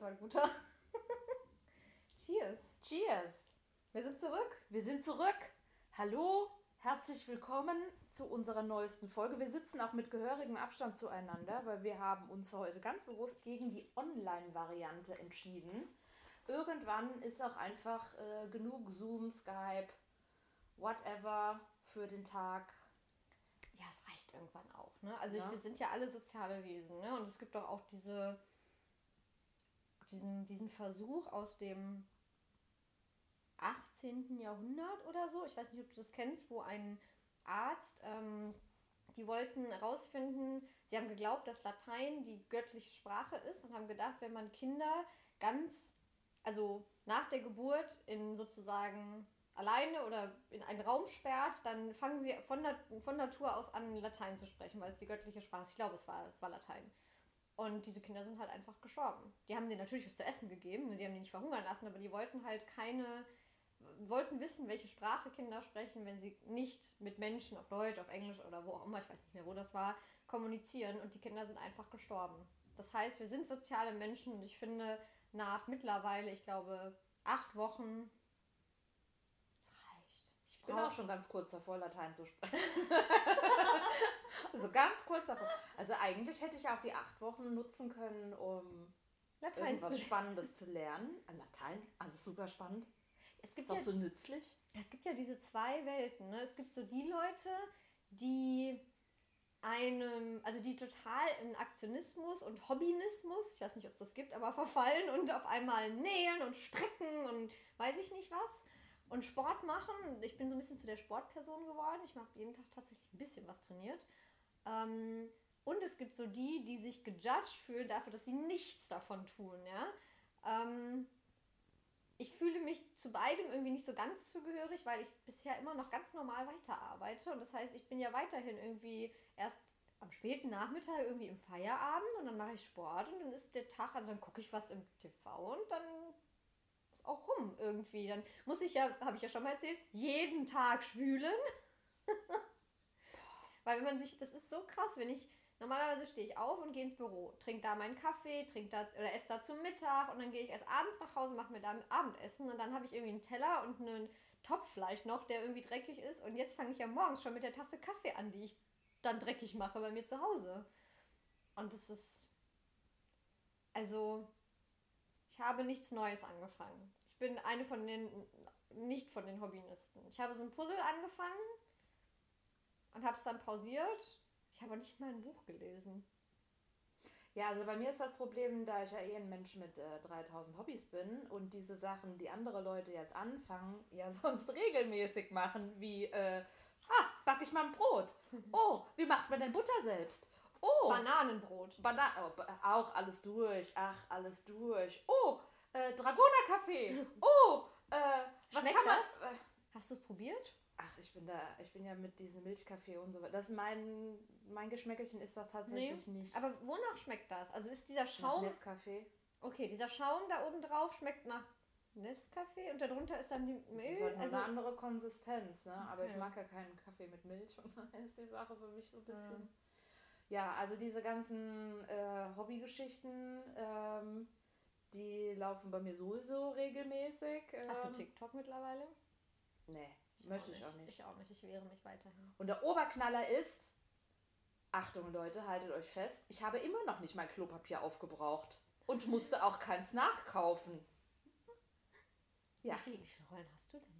war ein guter. Cheers. Cheers. Wir sind zurück. Wir sind zurück. Hallo, herzlich willkommen zu unserer neuesten Folge. Wir sitzen auch mit gehörigem Abstand zueinander, weil wir haben uns heute ganz bewusst gegen die Online-Variante entschieden. Irgendwann ist auch einfach äh, genug Zoom, Skype, whatever für den Tag. Ja, es reicht irgendwann auch. Ne? Also Ja. ich, wir sind ja alle soziale Wesen. Ne? Und es gibt doch auch diese, diesen, diesen Versuch aus dem 18. Jahrhundert oder so. Ich weiß nicht, ob du das kennst, wo ein Arzt, ähm, die wollten herausfinden, sie haben geglaubt, dass Latein die göttliche Sprache ist und haben gedacht, wenn man Kinder ganz, also nach der Geburt in sozusagen alleine oder in einen Raum sperrt, dann fangen sie von, von Natur aus an, Latein zu sprechen, weil es die göttliche Sprache ist. Ich glaube, es war, es war Latein. Und diese Kinder sind halt einfach gestorben. Die haben denen natürlich was zu essen gegeben, sie haben die nicht verhungern lassen, aber die wollten halt keine, wollten wissen, welche Sprache Kinder sprechen, wenn sie nicht mit Menschen auf Deutsch, auf Englisch oder wo auch immer, ich weiß nicht mehr, wo das war, kommunizieren und die Kinder sind einfach gestorben. Das heißt, wir sind soziale Menschen und ich finde, nach mittlerweile, ich glaube, acht Wochen, bin auch schon ganz kurz davor, Latein zu sprechen. also ganz kurz davor. Also eigentlich hätte ich auch die acht Wochen nutzen können, um Latein irgendwas zu Spannendes zu lernen. Äh, Latein, also super spannend. Es gibt Ist auch ja so nützlich. Es gibt ja diese zwei Welten. Ne? Es gibt so die Leute, die einem, also die total in Aktionismus und Hobbyismus, ich weiß nicht, ob es das gibt, aber verfallen und auf einmal nähen und strecken und weiß ich nicht was. Und Sport machen. Ich bin so ein bisschen zu der Sportperson geworden. Ich mache jeden Tag tatsächlich ein bisschen was trainiert. Ähm, und es gibt so die, die sich gejudged fühlen dafür, dass sie nichts davon tun. Ja? Ähm, ich fühle mich zu beidem irgendwie nicht so ganz zugehörig, weil ich bisher immer noch ganz normal weiterarbeite. Und das heißt, ich bin ja weiterhin irgendwie erst am späten Nachmittag irgendwie im Feierabend und dann mache ich Sport und dann ist der Tag, also dann gucke ich was im TV und dann ist auch rum irgendwie. Dann muss ich ja, habe ich ja schon mal erzählt, jeden Tag spülen. Weil wenn man sich, das ist so krass, wenn ich, normalerweise stehe ich auf und gehe ins Büro, trinke da meinen Kaffee, trinke da oder esse da zum Mittag und dann gehe ich erst abends nach Hause, mache mir da Abendessen und dann habe ich irgendwie einen Teller und einen Topf vielleicht noch, der irgendwie dreckig ist und jetzt fange ich ja morgens schon mit der Tasse Kaffee an, die ich dann dreckig mache bei mir zu Hause. Und das ist, also, ich habe nichts Neues angefangen. Ich bin eine von den, nicht von den Hobbyisten. Ich habe so ein Puzzle angefangen und habe es dann pausiert. Ich habe nicht mal ein Buch gelesen. Ja, also bei mir ist das Problem, da ich ja eh ein Mensch mit äh, 3000 Hobbys bin und diese Sachen, die andere Leute jetzt anfangen, ja sonst regelmäßig machen, wie, äh, ah, backe ich mal ein Brot. Oh, wie macht man denn Butter selbst? Oh, Bananenbrot. Bana oh, ba- auch alles durch. Ach, alles durch. Oh, äh, Dragoner-Kaffee. Oh, äh, was Schmeckt kann man... das? Äh, Hast du es probiert? ach, ich bin da, ich bin ja mit diesem Milchkaffee und so weiter. Das ist mein, mein Geschmäckelchen ist das tatsächlich nicht. Aber wonach schmeckt das? Also ist dieser Nach Schaum. Nescafé. Okay, dieser Schaum da oben drauf schmeckt nach Nescafé und darunter ist dann die Das Milch. ist halt Also, eine andere Konsistenz, ne? Aber Okay. ich mag ja keinen Kaffee mit Milch und daher ist die Sache für mich so ein bisschen. Ja, also diese ganzen äh, Hobbygeschichten, ähm, die laufen bei mir sowieso regelmäßig. Ähm, hast du TikTok mittlerweile? Nee, möchte ich auch nicht. Ich auch nicht. Ich wehre mich weiterhin. Und der Oberknaller ist, Achtung Leute, haltet euch fest, ich habe immer noch nicht mein Klopapier aufgebraucht und musste auch keins nachkaufen. Ja. Wie, viel, wie viele Rollen hast du denn?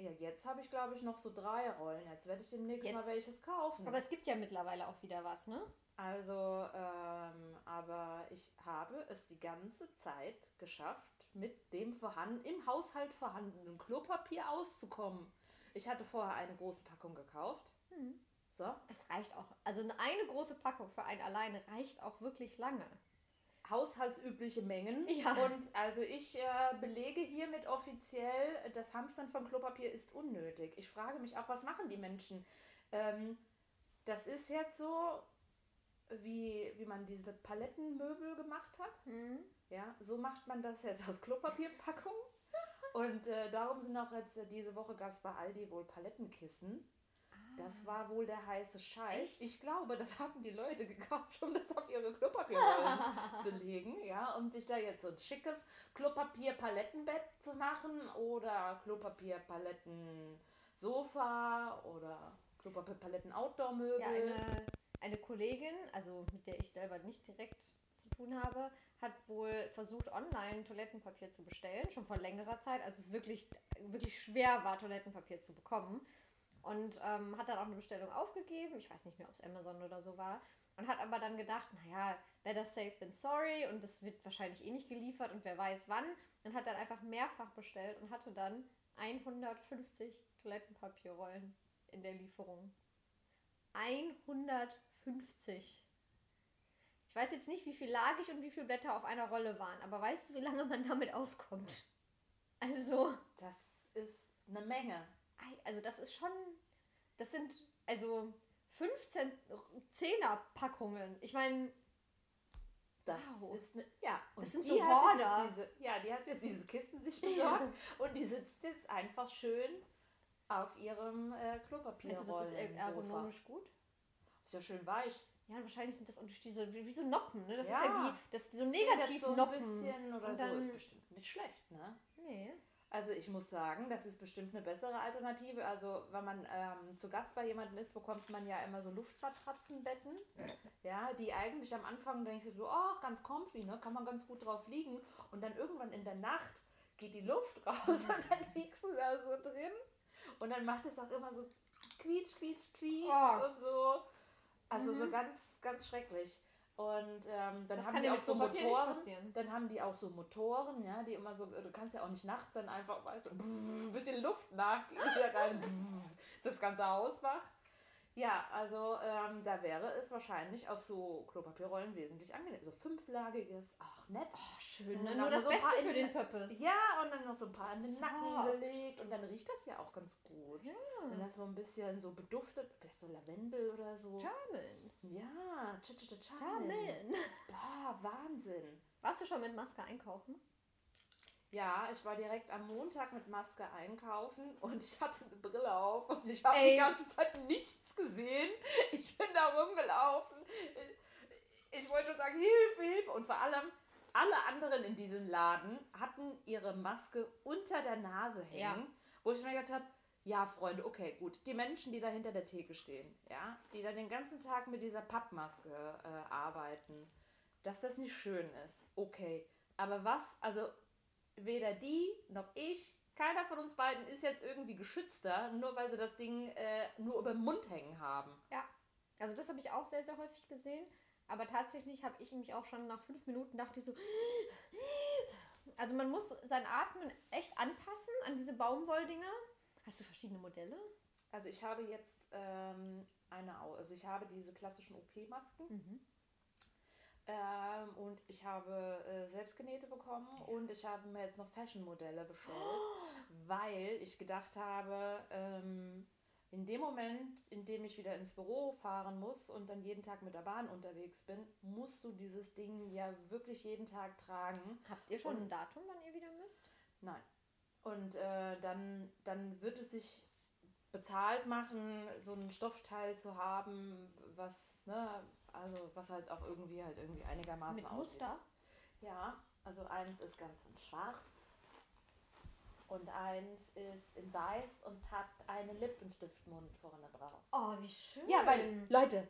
Ja, jetzt habe ich glaube ich noch so drei Rollen. Jetzt werde ich demnächst Jetzt- mal welches kaufen. Aber es gibt ja mittlerweile auch wieder was, ne? Also, ähm, aber ich habe es die ganze Zeit geschafft, mit dem vorhanden, im Haushalt vorhandenen Klopapier auszukommen. Ich hatte vorher eine große Packung gekauft. So. Das reicht auch. Also eine große Packung für einen alleine reicht auch wirklich lange. Haushaltsübliche Mengen. Ja. Und also ich äh, belege hiermit offiziell, das Hamstern von Klopapier ist unnötig. Ich frage mich auch, was machen die Menschen? Ähm, das ist jetzt so, wie, wie man diese Palettenmöbel gemacht hat. Ja, so macht man das jetzt aus Klopapierpackung. Und äh, darum sind auch jetzt, äh, diese Woche gab es bei Aldi wohl Palettenkissen. Das war wohl der heiße Scheiß. Echt? Ich glaube, das haben die Leute gekauft, um das auf ihre Klopapierrollen zu legen, ja, um sich da jetzt so ein schickes Klopapier-Palettenbett zu machen oder Klopapier-Paletten-Sofa oder Klopapier-Paletten-Outdoor-Möbel. Ja, eine, eine Kollegin, also mit der ich selber nicht direkt zu tun habe, hat wohl versucht, online Toilettenpapier zu bestellen, schon vor längerer Zeit, als es wirklich, wirklich schwer war, Toilettenpapier zu bekommen. Und ähm, hat dann auch eine Bestellung aufgegeben. Ich weiß nicht mehr, ob es Amazon oder so war. Und hat aber dann gedacht, naja, better safe than sorry. Und das wird wahrscheinlich eh nicht geliefert und wer weiß wann. Und hat dann einfach mehrfach bestellt und hatte dann 150 Toilettenpapierrollen in der Lieferung. 150. Ich weiß jetzt nicht, wie viel lagig und wie viele Blätter auf einer Rolle waren, aber weißt du, wie lange man damit auskommt? Also. Das ist eine Menge. Also, das ist schon. Das sind also 15 Zehner-Packungen. Ich meine. Das wow. ist eine, ja, und das sind so Horder. Diese, ja, die hat jetzt diese Kisten sich besorgt und die sitzt jetzt einfach schön auf ihrem äh, Klopapierrollen. Also das ist ergonomisch gut? Ist ja schön weich. Ja, wahrscheinlich sind das auch durch diese, wie so Noppen, ne? Das ja. ist ja die, das, so negativ so Noppen. bisschen oder dann, so ist bestimmt nicht schlecht, ne? Nee. Also ich muss sagen, das ist bestimmt eine bessere Alternative. Also wenn man ähm, zu Gast bei jemandem ist, bekommt man ja immer so Luftmatratzenbetten, ja, die eigentlich am Anfang denkst du so, oh, ganz comfy, ne, kann man ganz gut drauf liegen. Und dann irgendwann in der Nacht geht die Luft raus und dann liegst du da so drin. Und dann macht es auch immer so quietsch, quietsch, quietsch oh. und so. Also mhm. so ganz, ganz schrecklich. Und ähm, dann das haben die auch so Motoren. Dann haben die auch so Motoren, ja, die immer so, du kannst ja auch nicht nachts dann einfach, weißt du, ein bisschen Luft nach wieder rein, ist das ganze Haus wach. Ja, also ähm, da wäre es wahrscheinlich auf so Klopapierrollen wesentlich angenehm. So fünflagiges, ach nett. Oh, schön, ne? Nur das so Beste für den Pöppes. Ja, und dann noch so ein paar in den Nacken gelegt. Und dann riecht das ja auch ganz gut. Ja. Wenn das so ein bisschen so beduftet, vielleicht so Lavendel oder so. Charmin. Ja, ch ch ch Charmin. Boah, Wahnsinn. Warst du schon mit Maske einkaufen? Ja, ich war direkt am Montag mit Maske einkaufen und ich hatte eine Brille auf und ich habe die ganze Zeit nichts gesehen. Ich bin da rumgelaufen. Ich wollte sagen, Hilfe, Hilfe. Und vor allem, alle anderen in diesem Laden hatten ihre Maske unter der Nase hängen, ja. wo ich mir gedacht habe, ja, Freunde, okay, gut. Die Menschen, die da hinter der Theke stehen, ja, die da den ganzen Tag mit dieser Pappmaske äh, arbeiten, dass das nicht schön ist, okay. Aber was, also weder die noch ich, keiner von uns beiden ist jetzt irgendwie geschützter, nur weil sie das Ding äh, nur über den Mund hängen haben. Ja, also das habe ich auch sehr, sehr häufig gesehen. Aber tatsächlich habe ich mich auch schon nach fünf Minuten dachte so. Also man muss sein Atmen echt anpassen an diese Baumwolldinger. Hast du verschiedene Modelle? Also ich habe jetzt ähm, eine, also ich habe diese klassischen OP-Masken. Mhm. Ähm, und ich habe äh, selbstgenähte bekommen und ich habe mir jetzt noch Fashion-Modelle bestellt, oh. weil ich gedacht habe, ähm, in dem Moment, in dem ich wieder ins Büro fahren muss und dann jeden Tag mit der Bahn unterwegs bin, musst du dieses Ding ja wirklich jeden Tag tragen. Habt ihr schon und, ein Datum, wann ihr wieder müsst? Nein. Und äh, dann, dann wird es sich bezahlt machen, so ein Stoffteil zu haben, was, ne, also was halt auch irgendwie halt irgendwie einigermaßen Mit aussieht. Muster? Ja, also eins ist ganz in schwarz und eins ist in weiß und hat einen Lippenstiftmund vorne drauf. Oh, wie schön. Ja, weil, Leute,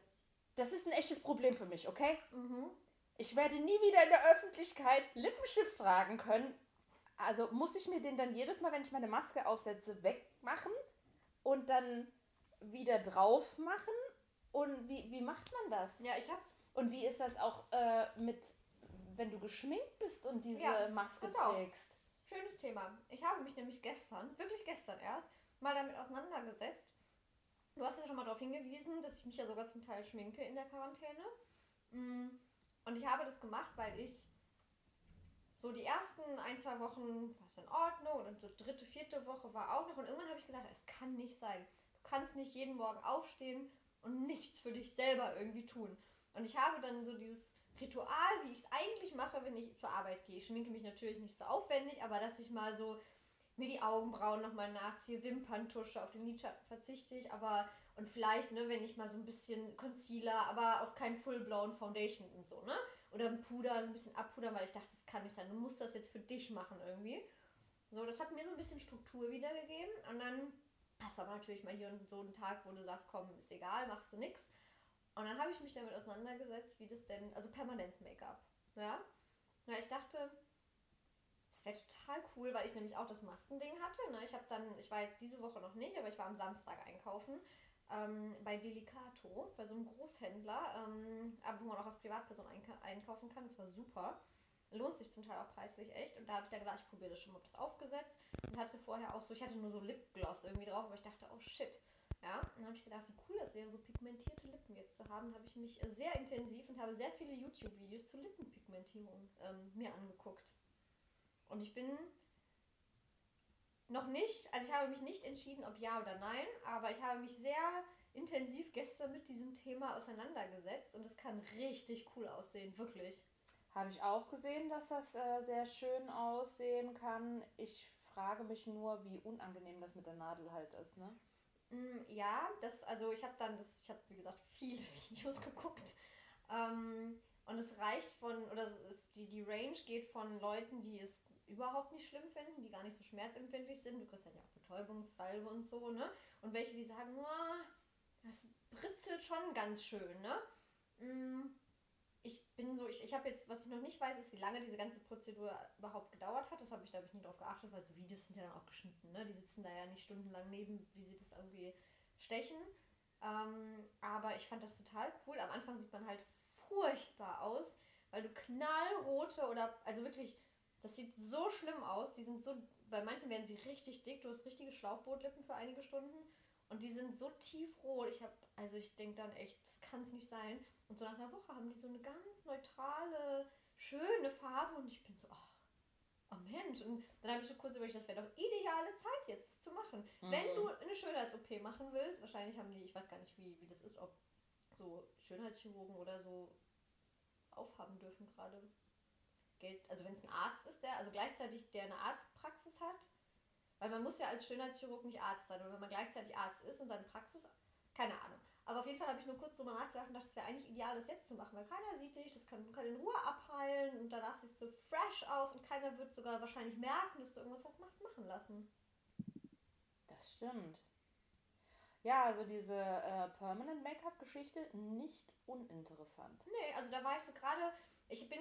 das ist ein echtes Problem für mich, okay? Mhm. Ich werde nie wieder in der Öffentlichkeit Lippenstift tragen können. Also muss ich mir den dann jedes Mal, wenn ich meine Maske aufsetze, wegmachen und dann wieder drauf machen? Und wie, wie macht man das? Ja, ich habe. Und wie ist das auch äh, mit, wenn du geschminkt bist und diese ja, Maske trägst? Schönes Thema. Ich habe mich nämlich gestern, wirklich gestern erst, mal damit auseinandergesetzt. Du hast ja schon mal darauf hingewiesen, dass ich mich ja sogar zum Teil schminke in der Quarantäne. Mm, und ich habe das gemacht, weil ich so die ersten ein, zwei Wochen war es in Ordnung und die dritte, vierte Woche war auch noch. Und irgendwann habe ich gedacht, es kann nicht sein. Du kannst nicht jeden Morgen aufstehen und nichts für dich selber irgendwie tun. Und ich habe dann so dieses Ritual, wie ich es eigentlich mache, wenn ich zur Arbeit gehe. Ich schminke mich natürlich nicht so aufwendig, aber dass ich mal so mir die Augenbrauen nochmal nachziehe, Wimperntusche, auf den Lidschatten verzichte ich, aber und vielleicht, ne, wenn ich mal so ein bisschen Concealer, aber auch kein Full-Blown Foundation und so, ne? Oder ein Puder, so ein bisschen abpudern, weil ich dachte, das kann nicht sein. Du musst das jetzt für dich machen irgendwie. So, das hat mir so ein bisschen Struktur wiedergegeben. Und dann hast aber natürlich mal hier und so einen Tag, wo du sagst, komm, ist egal, machst du nichts. Und dann habe ich mich damit auseinandergesetzt, wie das denn, also permanent Make-up. Ja? Ja, ich dachte, es wäre total cool, weil ich nämlich auch das Maskending hatte. Ne? Ich habe dann, ich war jetzt diese Woche noch nicht, aber ich war am Samstag einkaufen ähm, bei Delicato, bei so einem Großhändler, ähm, wo man auch als Privatperson einkaufen kann. Das war super. Lohnt sich zum Teil auch preislich echt. Und da habe ich dann gedacht, ich probiere das schon mal das aufgesetzt. Und hatte vorher auch so, ich hatte nur so Lipgloss irgendwie drauf, aber ich dachte, oh shit. Ja, und dann habe ich gedacht, wie cool das wäre, so pigmentierte Lippen jetzt zu haben. habe ich mich sehr intensiv und habe sehr viele YouTube-Videos zur Lippenpigmentierung ähm, mir angeguckt. Und ich bin noch nicht, also ich habe mich nicht entschieden, ob ja oder nein, aber ich habe mich sehr intensiv gestern mit diesem Thema auseinandergesetzt und es kann richtig cool aussehen, wirklich. Habe ich auch gesehen, dass das äh, sehr schön aussehen kann. Ich frage mich nur, wie unangenehm das mit der Nadel halt ist, ne? Mm, ja, das, also ich habe dann, das, ich habe wie gesagt viele Videos geguckt. Ähm, und es reicht von, oder es, die, die Range geht von Leuten, die es überhaupt nicht schlimm finden, die gar nicht so schmerzempfindlich sind. Du kriegst dann ja auch Betäubungssalbe und so, ne? Und welche, die sagen, oh, das britzelt schon ganz schön, ne? Ich bin so, ich, ich habe jetzt, was ich noch nicht weiß, ist, wie lange diese ganze Prozedur überhaupt gedauert hat. Das habe ich, glaube ich, nie drauf geachtet, weil so Videos sind ja dann auch geschnitten, ne? Die sitzen da ja nicht stundenlang neben, wie sie das irgendwie stechen. Ähm, aber ich fand das total cool. Am Anfang sieht man halt furchtbar aus, weil du knallrote oder, also wirklich das sieht so schlimm aus. Die sind so, bei manchen werden sie richtig dick. Du hast richtige Schlauchbootlippen für einige Stunden. Und die sind so tiefrot. Ich habe, also ich denke dann echt, das kann es nicht sein. Und so nach einer Woche haben die so eine ganz neutrale, schöne Farbe. Und ich bin so, ach, oh Mensch. Und dann habe ich so kurz überlegt, das wäre doch ideale Zeit jetzt, das zu machen. Mhm. Wenn du eine Schönheits-OP machen willst, wahrscheinlich haben die, ich weiß gar nicht, wie, wie das ist, ob so Schönheitschirurgen oder so aufhaben dürfen gerade. Geld, also wenn es ein Arzt ist, der, also gleichzeitig der eine Arztpraxis hat, weil man muss ja als Schönheitschirurg nicht Arzt sein, aber wenn man gleichzeitig Arzt ist und seine Praxis, keine Ahnung. Aber auf jeden Fall habe ich nur kurz drüber nachgedacht und dachte, es wäre eigentlich ideal, das jetzt zu machen, weil keiner sieht dich, das kann, kann in Ruhe abheilen und danach siehst du fresh aus und keiner wird sogar wahrscheinlich merken, dass du irgendwas hast machen lassen. Das stimmt. Ja, also diese äh, Permanent Make-up-Geschichte nicht uninteressant. Nee, also da war ich so gerade, ich bin,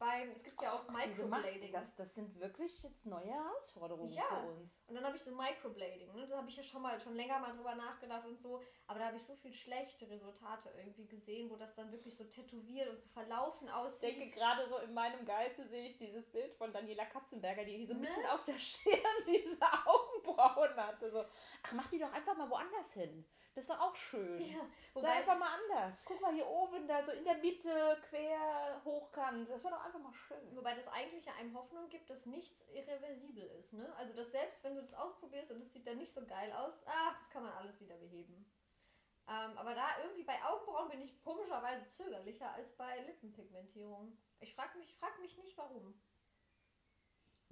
beim, es gibt ja auch Microblading. Das, das sind wirklich jetzt neue Herausforderungen ja. für uns. Und dann habe ich so Microblading. Ne? Da habe ich ja schon mal schon länger mal drüber nachgedacht und so. Aber da habe ich so viel schlechte Resultate irgendwie gesehen, wo das dann wirklich so tätowiert und so verlaufen aussieht. Ich denke gerade so in meinem Geiste sehe ich dieses Bild von Daniela Katzenberger, die so ne? mitten auf der Stirn diese Augenbrauen hatte. So, ach, mach die doch einfach mal woanders hin. Das ist doch auch schön. Ja, wobei, Sei einfach mal anders. Guck mal hier oben, da so in der Mitte, quer, hochkant. Das wäre doch einfach mal schön. Wobei das eigentlich ja einem Hoffnung gibt, dass nichts irreversibel ist. Ne? Also, dass selbst wenn du das ausprobierst und es sieht dann nicht so geil aus, ach, das kann man alles wieder beheben. Ähm, aber da irgendwie bei Augenbrauen bin ich komischerweise zögerlicher als bei Lippenpigmentierung. Ich frage mich, frag mich nicht warum.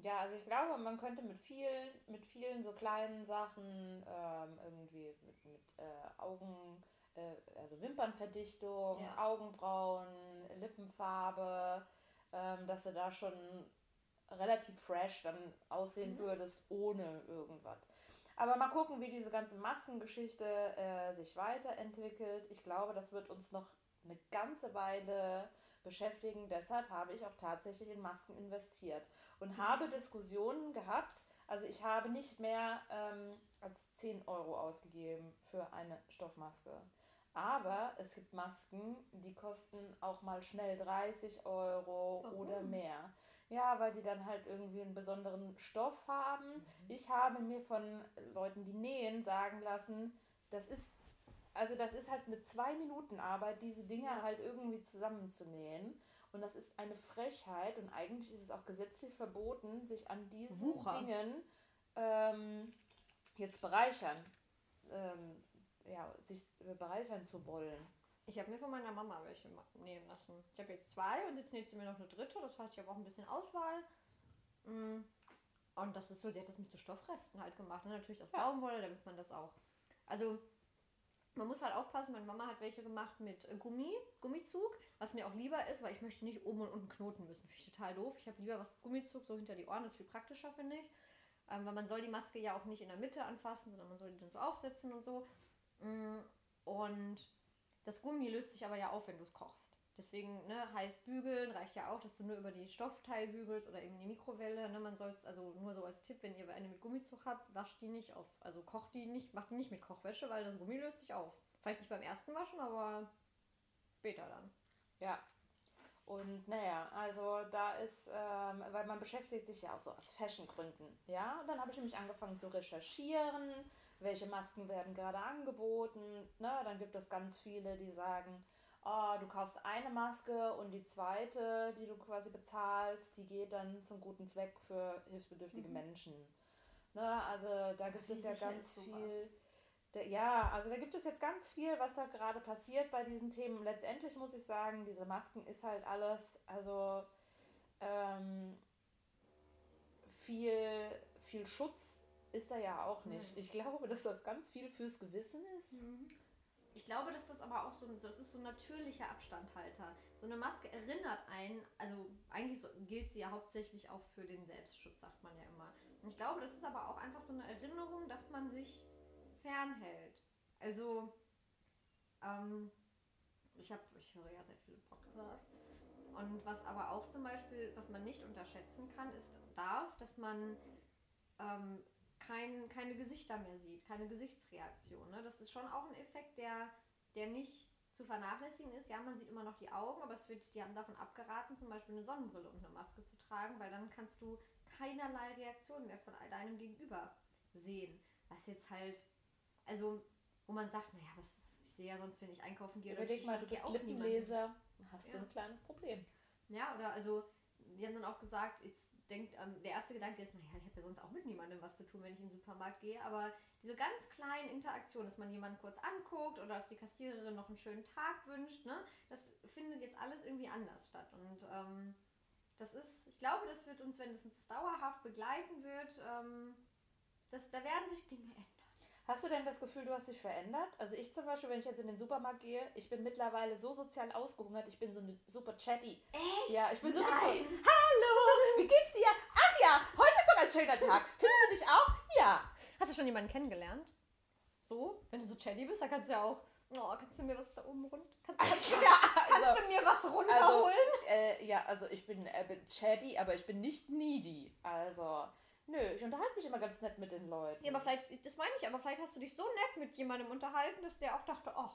Ja, also ich glaube, man könnte mit vielen, mit vielen so kleinen Sachen ähm, irgendwie mit, mit äh, Augen, äh, also Wimpernverdichtung, ja. Augenbrauen, Lippenfarbe, ähm, dass du da schon relativ fresh dann aussehen mhm. würdest, ohne irgendwas. Aber mal gucken, wie diese ganze Maskengeschichte äh, sich weiterentwickelt. Ich glaube, das wird uns noch eine ganze Weile beschäftigen. Deshalb habe ich auch tatsächlich in Masken investiert und habe Diskussionen gehabt. Also ich habe nicht mehr ähm, als 10 Euro ausgegeben für eine Stoffmaske. Aber es gibt Masken, die kosten auch mal schnell 30 Euro Warum? oder mehr. Ja, weil die dann halt irgendwie einen besonderen Stoff haben. Mhm. Ich habe mir von Leuten, die nähen, sagen lassen, das ist also das ist halt eine zwei Minuten Arbeit, diese Dinger ja. halt irgendwie zusammenzunähen. Und das ist eine Frechheit und eigentlich ist es auch gesetzlich verboten, sich an diesen Wucher. Dingen ähm, jetzt bereichern, ähm, ja, sich bereichern zu wollen. Ich habe mir von meiner Mama welche nehmen lassen. Ich habe jetzt zwei und jetzt näht sie mir noch eine dritte. Das heißt, ich habe auch ein bisschen Auswahl. Mm. Und das ist so, sie hat das mit so Stoffresten halt gemacht. Und natürlich aus Baumwolle, damit man das auch. Also man muss halt aufpassen, meine Mama hat welche gemacht mit Gummi, Gummizug, was mir auch lieber ist, weil ich möchte nicht oben und unten knoten müssen. Finde ich total doof. Ich habe lieber was Gummizug so hinter die Ohren, das ist viel praktischer, finde ich. Ähm, weil man soll die Maske ja auch nicht in der Mitte anfassen, sondern man soll die dann so aufsetzen und so. Mm, und das Gummi löst sich aber ja auf, wenn du es kochst. Deswegen, ne, heiß bügeln reicht ja auch, dass du nur über die Stoffteil bügelst oder eben die Mikrowelle. Ne, man soll es, also nur so als Tipp, wenn ihr eine mit Gummizug habt, wascht die nicht auf, also kocht die nicht, macht die nicht mit Kochwäsche, weil das Gummi löst sich auf. Vielleicht nicht beim ersten Waschen, aber später dann. Ja. Und naja, also da ist, ähm, weil man beschäftigt sich ja auch so aus Fashiongründen. Ja, und dann habe ich nämlich angefangen zu recherchieren, welche Masken werden gerade angeboten. Ne? Dann gibt es ganz viele, die sagen, oh, du kaufst eine Maske und die zweite, die du quasi bezahlst, die geht dann zum guten Zweck für hilfsbedürftige mhm. Menschen. Ne? Also da gibt Wie es ja ganz viel. Da, ja, also da gibt es jetzt ganz viel, was da gerade passiert bei diesen Themen. Letztendlich muss ich sagen, diese Masken ist halt alles, also ähm, viel, viel Schutz ist da ja auch nicht. Mhm. Ich glaube, dass das ganz viel fürs Gewissen ist. Mhm. Ich glaube, dass das aber auch so, das ist so ein natürlicher Abstandhalter. So eine Maske erinnert einen, also eigentlich so, gilt sie ja hauptsächlich auch für den Selbstschutz, sagt man ja immer. Und ich glaube, das ist aber auch einfach so eine Erinnerung, dass man sich fernhält. Also, ähm, ich habe, ich höre ja sehr viele Podcasts. Und was aber auch zum Beispiel, was man nicht unterschätzen kann, ist darf, dass man ähm, kein, keine Gesichter mehr sieht, keine Gesichtsreaktion. Ne? Das ist schon auch ein Effekt, der, der nicht zu vernachlässigen ist. Ja, man sieht immer noch die Augen, aber es wird, die haben davon abgeraten, zum Beispiel eine Sonnenbrille und eine Maske zu tragen, weil dann kannst du keinerlei Reaktion mehr von deinem Gegenüber sehen. Was jetzt halt, also, wo man sagt, naja, was ist, ich sehe ja sonst, wenn ich einkaufen gehe, Überleg mal, du bist auch Lippenleser, hast ja. du ein kleines Problem. Ja, oder also, die haben dann auch gesagt, jetzt denkt, ähm, der erste Gedanke ist, naja, ich habe ja sonst auch mit niemandem was zu tun, wenn ich in den Supermarkt gehe, aber diese ganz kleinen Interaktionen, dass man jemanden kurz anguckt oder dass die Kassiererin noch einen schönen Tag wünscht, ne, das findet jetzt alles irgendwie anders statt. Und ähm, das ist, ich glaube, das wird uns, wenn es uns dauerhaft begleiten wird, ähm, das, da werden sich Dinge ändern. Hast du denn das Gefühl, du hast dich verändert? Also ich zum Beispiel, wenn ich jetzt in den Supermarkt gehe, ich bin mittlerweile so sozial ausgehungert, ich bin so eine super chatty. Echt? Ja, ich bin super so, hallo, wie geht's dir? Ach ja, heute ist doch ein schöner Tag. Findest du dich auch? Ja. Hast du schon jemanden kennengelernt? So? Wenn du so chatty bist, dann kannst du ja auch, oh, kannst du mir was da oben runter, kannst, kannst, ja, also, kannst du mir was runterholen? Also, äh, ja, also ich bin, äh, bin chatty, aber ich bin nicht needy. Also... Nö, ich unterhalte mich immer ganz nett mit den Leuten. Ja, aber vielleicht, das meine ich, aber vielleicht hast du dich so nett mit jemandem unterhalten, dass der auch dachte, ach.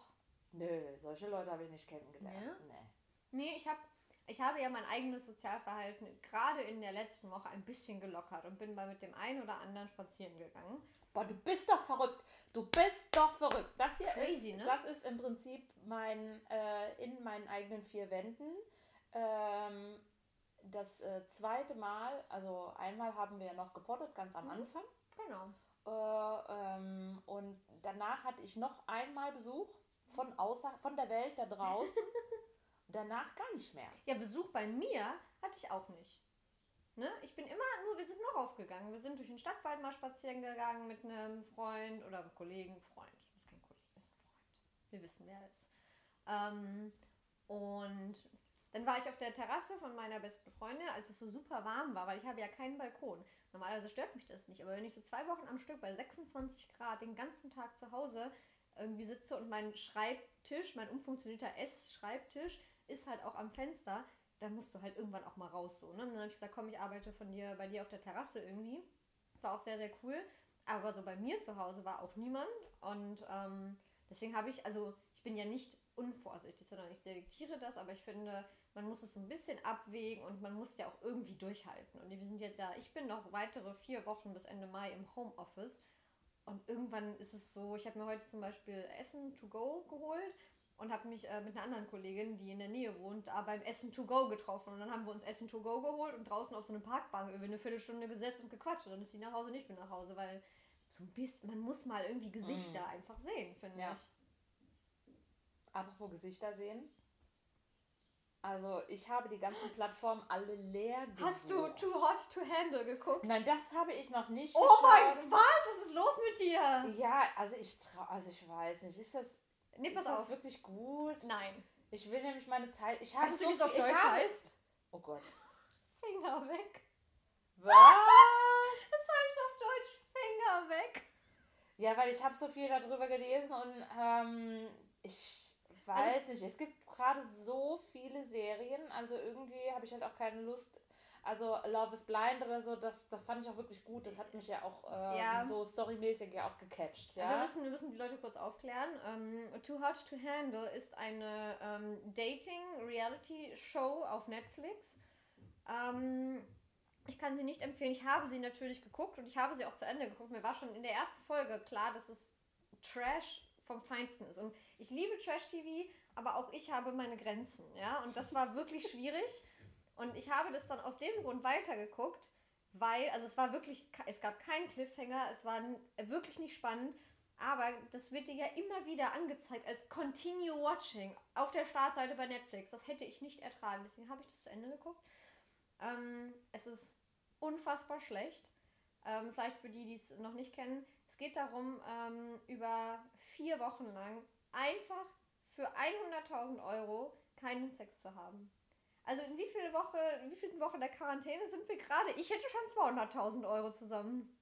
Nö, solche Leute habe ich nicht kennengelernt. Ja? Nee. Nee, ich habe ich habe ja mein eigenes Sozialverhalten gerade in der letzten Woche ein bisschen gelockert und bin mal mit dem einen oder anderen spazieren gegangen. Boah, du bist doch verrückt. Du bist doch verrückt. Das hier Crazy, ist, ne? das ist im Prinzip mein, äh, in meinen eigenen vier Wänden. Ähm, das äh, zweite Mal, also einmal haben wir ja noch gepottet, ganz am mhm. Anfang. Genau. Äh, ähm, und danach hatte ich noch einmal Besuch von außer, von der Welt da draußen. danach gar nicht mehr. Ja, Besuch bei mir hatte ich auch nicht. Ne? Ich bin immer nur, wir sind nur rausgegangen. Wir sind durch den Stadtwald mal spazieren gegangen mit einem Freund oder einem Kollegen, Freund. Das ist kein Kollege, das ist ein Freund. Wir wissen, wer er ist. Ähm, und dann war ich auf der Terrasse von meiner besten Freundin, als es so super warm war, weil ich habe ja keinen Balkon. Normalerweise stört mich das nicht, aber wenn ich so zwei Wochen am Stück bei 26 Grad den ganzen Tag zu Hause irgendwie sitze und mein Schreibtisch, mein umfunktionierter S-Schreibtisch ist halt auch am Fenster, dann musst du halt irgendwann auch mal raus so. Ne? Und dann habe ich gesagt, komm, ich arbeite von dir bei dir auf der Terrasse irgendwie. Das war auch sehr, sehr cool. Aber so bei mir zu Hause war auch niemand. Und ähm, deswegen habe ich, also ich bin ja nicht unvorsichtig, sondern ich selektiere das, aber ich finde, man muss es so ein bisschen abwägen und man muss ja auch irgendwie durchhalten. Und wir sind jetzt ja, ich bin noch weitere vier Wochen bis Ende Mai im Homeoffice. Und irgendwann ist es so, ich habe mir heute zum Beispiel Essen to go geholt und habe mich äh, mit einer anderen Kollegin, die in der Nähe wohnt, da beim Essen to go getroffen. Und dann haben wir uns Essen to go geholt und draußen auf so eine Parkbank über eine Viertelstunde gesetzt und gequatscht. Und dann ist sie nach Hause, nicht mehr nach Hause, weil so ein bisschen, man muss mal irgendwie Gesichter mm. einfach sehen, finde ja. ich. Apropos Gesichter sehen. Also ich habe die ganzen Plattformen alle leer gesucht. Hast du Too Hot to Handle geguckt? Nein, das habe ich noch nicht Oh geschaut. mein, was? Was ist los mit dir? Ja, also ich trau, also ich weiß nicht, ist das, Nee, ist das auf. wirklich gut? Nein. Ich will nämlich meine Zeit, ich habe Weißt du, so wie es auf Deutsch habe- heißt? Oh Gott. Finger weg. Was? Das heißt auf Deutsch Finger weg. Ja, weil ich habe so viel darüber gelesen und ähm, ich weiß nicht, es gibt gerade so viele Serien, also irgendwie habe ich halt auch keine Lust. Also Love is Blind oder so, das, das fand ich auch wirklich gut. Das hat mich ja auch ähm, Ja. so storymäßig ja auch gecatcht. Ja? Wir, müssen, wir müssen die Leute kurz aufklären. Ähm, Too Hot to Handle ist eine ähm, Dating-Reality-Show auf Netflix. Ähm, ich kann sie nicht empfehlen. Ich habe sie natürlich geguckt und ich habe sie auch zu Ende geguckt. Mir war schon in der ersten Folge klar, dass es Trash vom Feinsten ist. Und ich liebe Trash-TV, aber auch ich habe meine Grenzen. Ja? Und das war wirklich schwierig. Und ich habe das dann aus dem Grund weitergeguckt, weil, also es war wirklich, es gab keinen Cliffhanger, es war wirklich nicht spannend, aber das wird dir ja immer wieder angezeigt als Continue Watching auf der Startseite bei Netflix. Das hätte ich nicht ertragen, deswegen habe ich das zu Ende geguckt. Ähm, es ist unfassbar schlecht. Ähm, vielleicht für die, die es noch nicht kennen. Es geht darum, ähm, über vier Wochen lang einfach für 100.000 Euro keinen Sex zu haben. Also in wie viele Woche, in wie vielen Wochen der Quarantäne sind wir gerade? Ich hätte schon 200.000 Euro zusammen.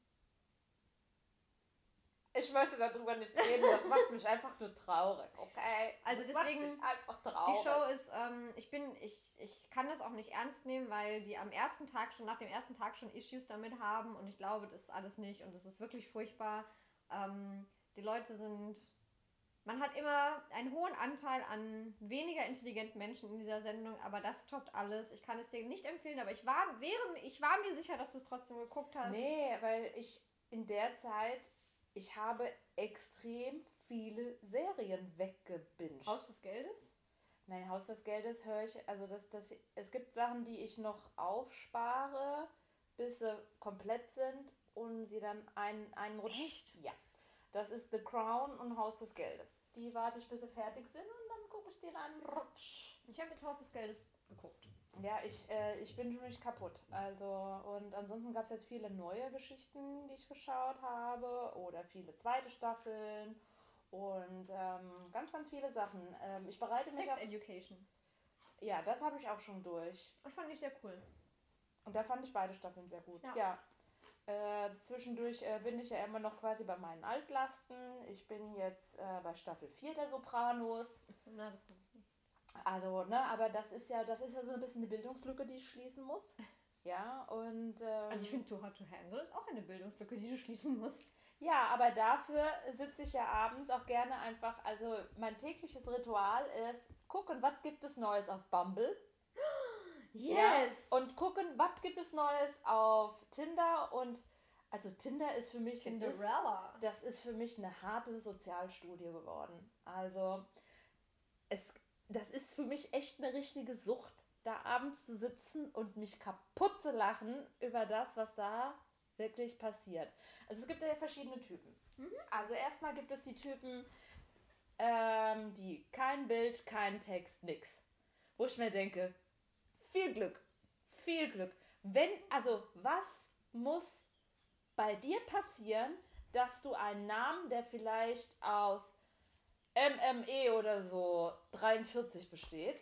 Ich möchte darüber nicht reden, das macht mich einfach nur traurig, okay? Also das deswegen, macht mich einfach Die traurig. Show ist, ähm, ich bin, ich, ich kann das auch nicht ernst nehmen, weil die am ersten Tag schon, nach dem ersten Tag schon Issues damit haben und ich glaube, das ist alles nicht und das ist wirklich furchtbar. Ähm, die Leute sind, man hat immer einen hohen Anteil an weniger intelligenten Menschen in dieser Sendung, aber das toppt alles. Ich kann es dir nicht empfehlen, aber ich war, wäre, ich war mir sicher, dass du es trotzdem geguckt hast. Nee, weil ich in der Zeit, ich habe extrem viele Serien weggebinged. Haus des Geldes? Nein, Haus des Geldes höre ich, also das, das, es gibt Sachen, die ich noch aufspare, bis sie komplett sind und sie dann einen, einen Rutsch. Echt? Ja. Das ist The Crown und Haus des Geldes. Die warte ich, bis sie fertig sind und dann gucke ich den einen Rutsch. Ich habe jetzt Haus des Geldes geguckt. Ja, ich, äh, ich bin schon nicht kaputt. Also, und ansonsten gab es jetzt viele neue Geschichten, die ich geschaut habe. Oder viele zweite Staffeln. Und ähm, ganz, ganz viele Sachen. Ähm, ich bereite mich Sex auf. Education. Ja, das habe ich auch schon durch. Das fand ich sehr cool. Und da fand ich beide Staffeln sehr gut. Ja. Ja. Äh, zwischendurch äh, bin ich ja immer noch quasi bei meinen Altlasten. Ich bin jetzt äh, bei Staffel 4 der Sopranos. Na, das nicht. Also, ne, aber das ist ja, das ist ja so ein bisschen eine Bildungslücke, die ich schließen muss. Ja, und ähm, Also ich finde, Too Hot to Handle ist auch eine Bildungslücke, die du schließen musst. ja, aber dafür sitze ich ja abends auch gerne einfach, also mein tägliches Ritual ist gucken, was gibt es Neues auf Bumble Ja, und gucken, was gibt es Neues auf Tinder und also Tinder ist für mich das ist, Cinderella. das ist für mich eine harte Sozialstudie geworden. Also es das ist für mich echt eine richtige Sucht, da abends zu sitzen und mich kaputt zu lachen über das, was da wirklich passiert. Also es gibt ja verschiedene Typen. Also erstmal gibt es die Typen, ähm, die kein Bild, kein Text, nix. Wo ich mir denke, viel Glück, viel Glück. Wenn, also was muss bei dir passieren, dass du einen Namen, der vielleicht aus MME oder so 43 besteht,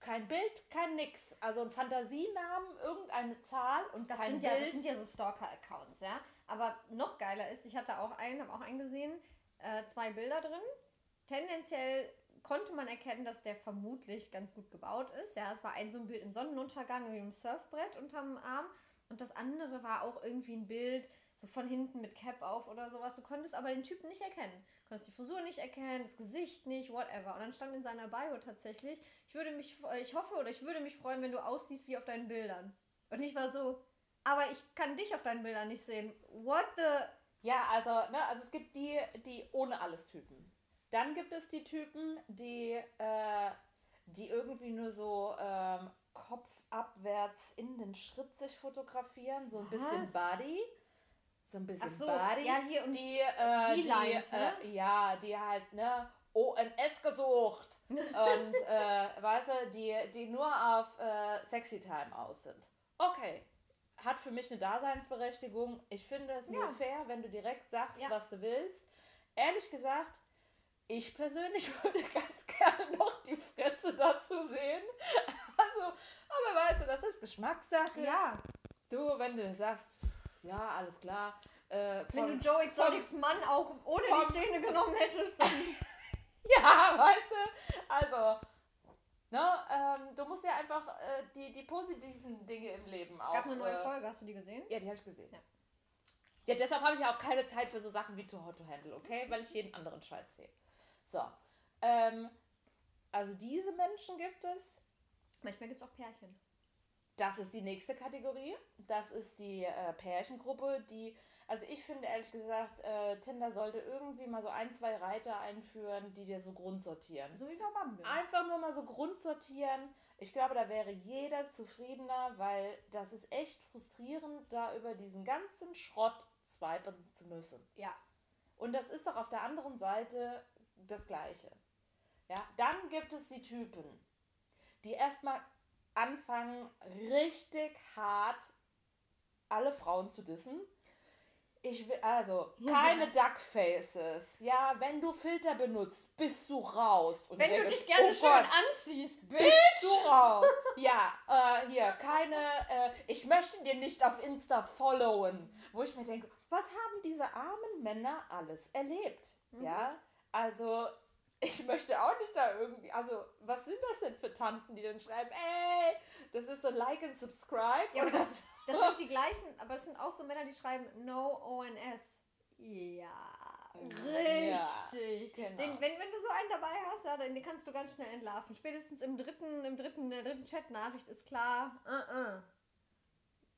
kein Bild, kein nix, also ein Fantasienamen, irgendeine Zahl und Das kein sind, ja, Bild. das sind ja so Stalker-Accounts, ja. Aber noch geiler ist, ich hatte auch einen, habe auch einen gesehen, äh, zwei Bilder drin. Tendenziell konnte man erkennen, dass der vermutlich ganz gut gebaut ist. Ja, es war ein so ein Bild im Sonnenuntergang, irgendwie im Surfbrett unterm Arm. Und das andere war auch irgendwie ein Bild, so von hinten mit Cap auf oder sowas. Du konntest aber den Typen nicht erkennen. Du konntest die Frisur nicht erkennen, das Gesicht nicht, whatever. Und dann stand in seiner Bio tatsächlich, ich würde mich, ich hoffe oder ich würde mich freuen, wenn du aussiehst wie auf deinen Bildern. Und ich war so, aber ich kann dich auf deinen Bildern nicht sehen. What the... Ja, also, ne, also es gibt die, die ohne alles Typen. Dann gibt es die Typen, die, äh, die irgendwie nur so ähm, kopfabwärts in den Schritt sich fotografieren, so ein bisschen Was? Body. So ein bisschen Ach so, Body. ja, hier und die, äh, die, ne? äh, ja, die halt, ne, ONS gesucht. Und, äh, weißt du, die, die nur auf äh, Sexy Time aus sind. Okay. Hat für mich eine Daseinsberechtigung. Ich finde es nur Ja. fair, wenn du direkt sagst, Ja. was du willst. Ehrlich gesagt, ich persönlich würde ganz gerne noch die Fresse dazu sehen. Also, aber weißt du, das ist Geschmackssache. Ja, Du, wenn du sagst, ja, alles klar. Äh, wenn von- du Joe Exotics Mann auch ohne vom- die Zähne genommen hättest, dann. Ja, weißt du? Also, ne, ähm, du musst ja einfach äh, die, die positiven Dinge im Leben auch. Es gab eine neue äh, Folge, hast du die gesehen? Ja, die habe ich gesehen. Ja. Ja, deshalb habe ich ja auch keine Zeit für so Sachen wie Too Hot to Handle, okay? Weil ich jeden anderen Scheiß sehe. So. Ähm, also diese Menschen gibt es. Manchmal gibt es auch Pärchen. Das ist die nächste Kategorie. Das ist die äh, Pärchengruppe, die, also ich finde ehrlich gesagt, äh, Tinder sollte irgendwie mal so ein, zwei Reiter einführen, die dir so grundsortieren. So wie bei Bumble. Einfach nur mal so grundsortieren. Ich glaube, da wäre jeder zufriedener, weil das ist echt frustrierend, da über diesen ganzen Schrott swipen zu müssen. Ja. Und das ist doch auf der anderen Seite das Gleiche. Ja, dann gibt es die Typen, die erstmal anfangen, richtig hart alle Frauen zu dissen. Ich will, also, keine Duckfaces. Ja, wenn du Filter benutzt, bist du raus. Und Wenn du dich gerne oh schön Gott, anziehst, bist Bitch! du raus. Ja, äh, hier, keine, äh, ich möchte dir nicht auf Insta followen. Wo ich mir denke, was haben diese armen Männer alles erlebt? Mhm. Ja, also ich möchte auch nicht da irgendwie, also was sind das denn für Tanten, die dann schreiben, ey, das ist so like and subscribe. Ja, aber das, das sind die gleichen, aber es sind auch so Männer, die schreiben No ONS. Ja, richtig. genau. Den, wenn, wenn du so einen dabei hast, ja, dann den kannst du ganz schnell entlarven. Spätestens im dritten, im dritten, in der dritten Chat-Nachricht ist klar, uh -uh.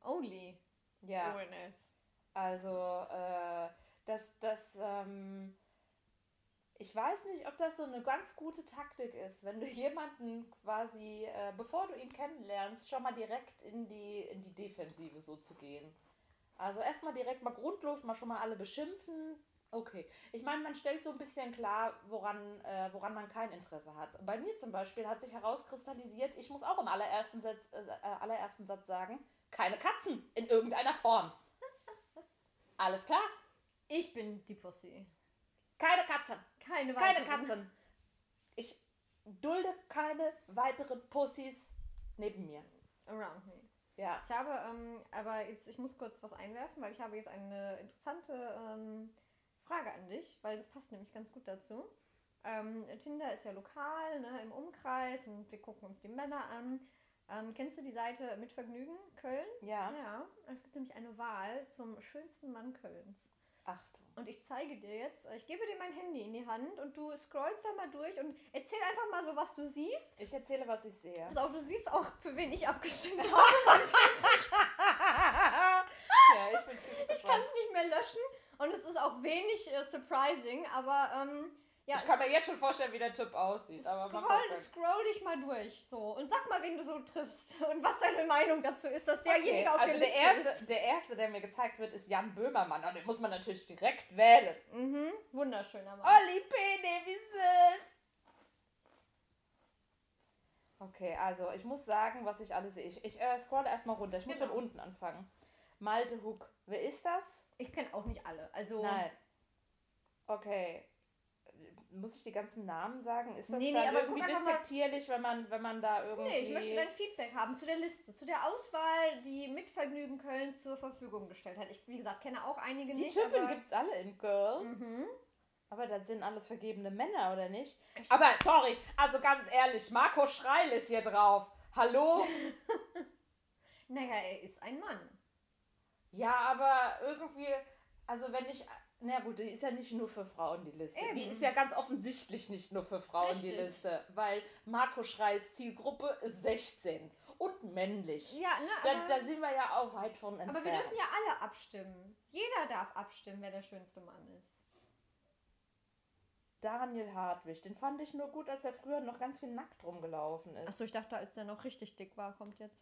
only ja. ONS. Also, äh, das, das, ähm, ich weiß nicht, ob das so eine ganz gute Taktik ist, wenn du jemanden quasi, äh, bevor du ihn kennenlernst, schon mal direkt in die, in die Defensive so zu gehen. Also erstmal direkt mal grundlos mal schon mal alle beschimpfen. Okay. Ich meine, man stellt so ein bisschen klar, woran, äh, woran man kein Interesse hat. Bei mir zum Beispiel hat sich herauskristallisiert, ich muss auch im allerersten Satz, äh, allerersten Satz sagen, keine Katzen in irgendeiner Form. Alles klar? Ich bin die Pussy. Keine Katzen. Keine Keine weiteren. Katzen. Ich dulde keine weiteren Pussys neben mir. Around me. Ja. Ich habe, ähm, aber jetzt, ich muss kurz was einwerfen, weil ich habe jetzt eine interessante ähm, Frage an dich, weil das passt nämlich ganz gut dazu. Ähm, Tinder ist ja lokal, ne, im Umkreis und wir gucken uns die Männer an. Ähm, kennst du die Seite Mit Vergnügen Köln? Ja. Ja, es gibt nämlich eine Wahl zum schönsten Mann Kölns. Achtung. Und ich zeige dir jetzt, äh, ich gebe dir mein Handy in die Hand und du scrollst da mal durch und erzähl einfach mal so, was du siehst. Ich erzähle, was ich sehe. Pass auf, du siehst auch, für wen ich abgestimmt habe. ja, ich Ich kann es nicht mehr löschen und es ist auch wenig äh, surprising, aber ähm, ja, Ich kann mir jetzt schon vorstellen, wie der Typ aussieht. Aber scroll, scroll dich mal durch so und sag mal, wen du so triffst und was deine Meinung dazu ist, dass derjenige Okay, auf also der der Liste erste, der erste, der mir gezeigt wird, ist Jan Böhmermann. Und den muss man natürlich direkt wählen. ist. Mhm, wunderschöner Mann. Olli Pene, wie süß! Okay, also ich muss sagen, was ich alles sehe. Ich, ich äh, scrolle erstmal runter. Ich muss Genau. von unten anfangen. Malte Hook. Wer ist das? Ich kenne auch nicht alle, also Nein. Okay. Muss ich die ganzen Namen sagen? Ist das Nee, nee, aber irgendwie despektierlich, wenn man, wenn man da irgendwie... Nee, ich möchte dein Feedback haben zu der Liste, zu der Auswahl, die mit Vergnügen Köln zur Verfügung gestellt hat. Ich, wie gesagt, kenne auch einige die nicht, Typen aber... gibt's alle im Girl. Mhm. Aber das sind alles vergebene Männer, oder nicht? Ich- Aber sorry, also ganz ehrlich, Marco Schreil ist hier drauf. Hallo? Naja, er ist ein Mann. ja, aber irgendwie, also wenn ich, na gut, die ist ja nicht nur für Frauen die Liste. Die Eben. ist ja ganz offensichtlich nicht nur für Frauen die Richtig. Liste, weil Marco Schreils Zielgruppe ist 16 und männlich. Ja, ne, Da, da sind wir ja auch weit von entfernt. aber wir dürfen ja alle abstimmen. Jeder darf abstimmen, wer der schönste Mann ist. Daniel Hartwig, den fand ich nur gut, als er früher noch ganz viel nackt rumgelaufen ist. Achso, ich dachte, als der noch richtig dick war, kommt jetzt.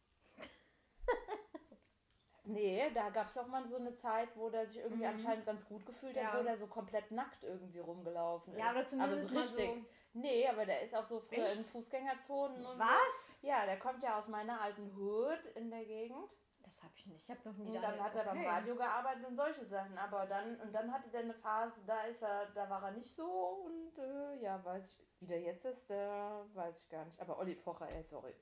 Nee, da gab es auch mal so eine Zeit, wo der sich irgendwie Mhm. anscheinend ganz gut gefühlt hat, Ja. wo der so komplett nackt irgendwie rumgelaufen ist. Ja, oder zumindest aber so richtig. Nee, aber der ist auch so früher Echt? in Fußgängerzonen und so. Was? Ja, der kommt ja aus meiner alten Hood in der Gegend. Das habe ich nicht. Ich habe noch nie Und da- dann hat er beim okay. Radio gearbeitet und solche Sachen. Aber dann, und dann hatte der eine Phase, da ist er, da war er nicht so und äh, ja, weiß ich, wie der jetzt ist, der weiß ich gar nicht. Aber Olli Pocher, ey, sorry.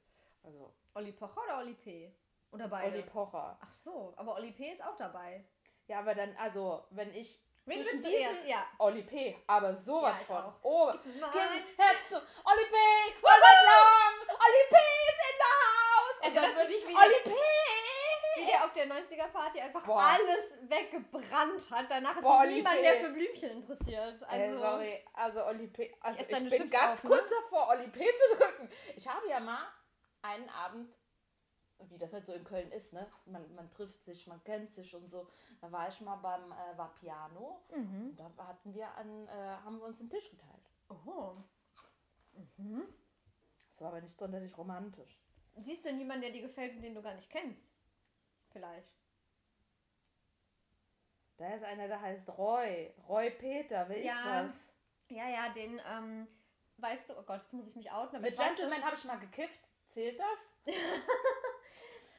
Also, Olli Pocher oder Olli P? Oder beide? Olli Pocher. Ach so, aber Olli P ist auch dabei. Ja, aber dann, also, wenn ich Wen zwischen diesen Ja. Olli P, aber sowas Ja, ich von. auch. Oh, Nein. Kind, Herz zu Olli P, was seit lang? Olli P ist in der Haus. Und dann Erinnerst du würde ich wie Olli P. Wie der auf der 90er-Party einfach Boah. alles weggebrannt hat. Danach hat Boah, sich niemand P. mehr für Blümchen interessiert. Also, Also, sorry, also Olli P. Also ich deine bin Chips ganz auf, ne? kurz davor, Olli P. zu drücken. Ich habe ja mal einen Abend, wie das halt so in Köln ist, ne? Man, man trifft sich, man kennt sich und so. Da war ich mal beim äh, Vapiano. mhm. Da hatten wir an, äh, haben wir uns einen Tisch geteilt. oh. Mhm. Das war aber nicht sonderlich romantisch. Siehst du denn jemanden, der dir gefällt und den du gar nicht kennst? Vielleicht. Da ist einer, der heißt Roy. Roy Peter, wer Ja. ist das? Ja, ja, den, ähm, weißt du, oh Gott, jetzt muss ich mich outen. Aber Mit Gentleman habe ich mal gekifft. Zählt das?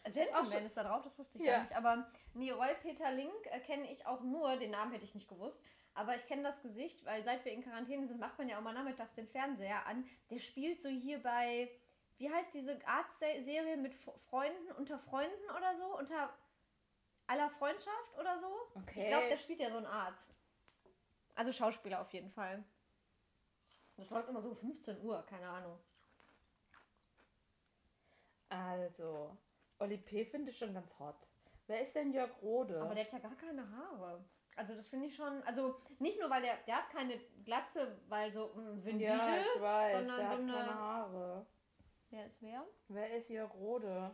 Gentleman ist da drauf, das wusste ich Ja. gar nicht. Aber nee, Roy Peter Link äh, kenne ich auch nur, den Namen hätte ich nicht gewusst. Aber ich kenne das Gesicht, weil seit wir in Quarantäne sind, macht man ja auch mal nachmittags den Fernseher an. Der spielt so hier bei, wie heißt diese Arztserie mit Freunden, unter Freunden oder so? Unter aller Freundschaft oder so? Okay. Ich glaube, der spielt ja so einen Arzt. Also Schauspieler auf jeden Fall. Das läuft immer so um 15 Uhr, keine Ahnung. Also, Oli P. finde ich schon ganz hot. Wer ist denn Jörg Rode? Aber der hat ja gar keine Haare. Also das finde ich schon, also nicht nur, weil der, der hat keine Glatze, weil so mm, Vin ja, Diesel. ich weiß, sondern der so hat eine- keine Haare. Wer ist wer? Wer ist Jörg Rode?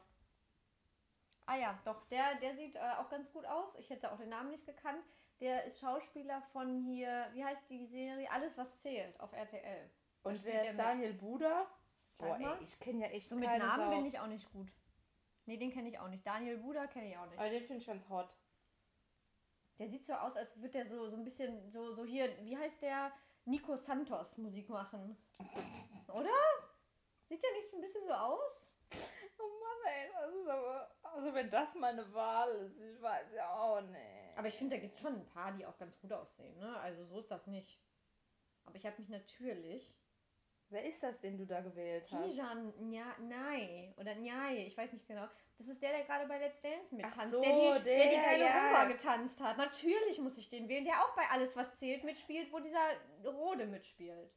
Ah ja, doch, der, der sieht äh, auch ganz gut aus. Ich hätte auch den Namen nicht gekannt. Der ist Schauspieler von hier, wie heißt die Serie? Alles, was zählt auf RTL. Da Und wer ist mit. Daniel Buder? Sag Boah, ey, ich kenne ja echt So mit Namen Sau. bin ich auch nicht gut. Nee, den kenne ich auch nicht. Daniel Buda kenne ich auch nicht. Aber den finde ich ganz hot. Der sieht so aus, als würde der so, so ein bisschen so, so hier, wie heißt der? Nico Santos Musik machen. Oder? Sieht der nicht so ein bisschen so aus? Oh Mann, ey, das ist aber... Also wenn das meine Wahl ist, ich weiß ja auch nicht. Aber ich finde, da gibt es schon ein paar, die auch ganz gut aussehen, ne? Also so ist das nicht. Aber ich habe mich natürlich. Wer ist das, den du da gewählt hast? Tijan Nai oder Njai, ich weiß nicht genau. Das ist der, der gerade bei Let's Dance mittanzt. so, der, die, der, die der, geile ja. Rumba getanzt hat. Natürlich muss ich den wählen, der auch bei Alles, was zählt, mitspielt, wo dieser Rode mitspielt.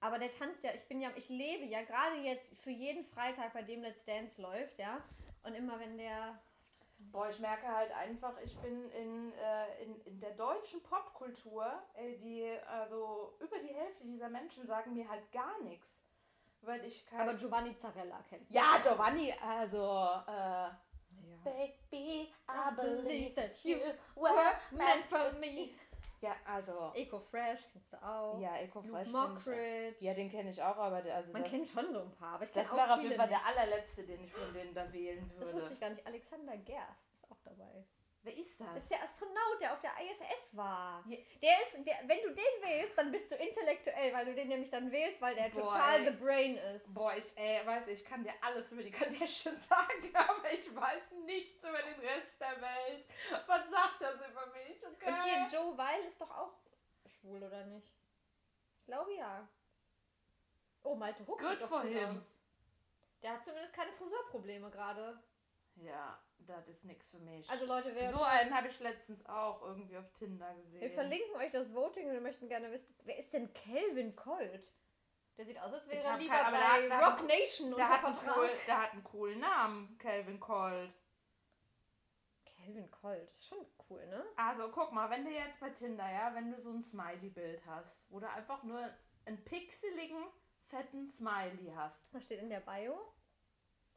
Aber der tanzt ja, ich bin ja, ich lebe ja gerade jetzt für jeden Freitag, bei dem Let's Dance läuft, ja. Und immer wenn der Boah, ich merke halt einfach, ich bin in, äh, in, in der deutschen Popkultur, äh, die, also über die Hälfte dieser Menschen sagen mir halt gar nichts. Weil ich kein. Aber Giovanni Zarella kennst du. ja, Giovanni, also, äh, Ja. Baby, I believe that you were meant for me. Ja, also, Eco Fresh kennst du auch. ja, Eco Luke Fresh. kenn ich auch. Mockridge. Ja, den kenne ich auch, aber der, also Man das, kennt schon so ein paar, aber ich das wäre auf jeden Fall nicht. der allerletzte, den ich von denen da wählen Das würde. wusste ich gar nicht. Alexander Gerst ist auch dabei. Wer ist Das das? ist der Astronaut, der auf der ISS war. Der ist, der, wenn du den wählst, dann bist du intellektuell, weil du den nämlich dann wählst, weil der Boah, total ey. the brain ist. Boah, ich äh, weiß, ich kann dir alles über die Kardashians sagen, aber ich weiß nichts über den Rest der Welt. Was sagt das über mich? Okay. Und hier Joe Weil ist doch auch schwul, oder nicht? Ich glaube ja. Oh, Malte Huck Good for gut him. aus. Der hat zumindest keine Friseurprobleme gerade. Ja, das ist nichts für mich. Also Leute, wir, so einen habe ich letztens auch irgendwie auf Tinder gesehen. wir verlinken euch das Voting und wir möchten gerne wissen, wer ist denn Calvin Colt? Der sieht aus, als wäre er lieber kein- bei der Rock hat- Nation unter Vertrag. cool, der hat einen coolen Namen, Calvin Colt. Calvin Colt, ist schon cool, ne? Also guck mal, wenn du jetzt bei Tinder, ja, wenn du so ein Smiley-Bild hast, wo du einfach nur einen pixeligen, fetten Smiley hast. Was steht in der Bio?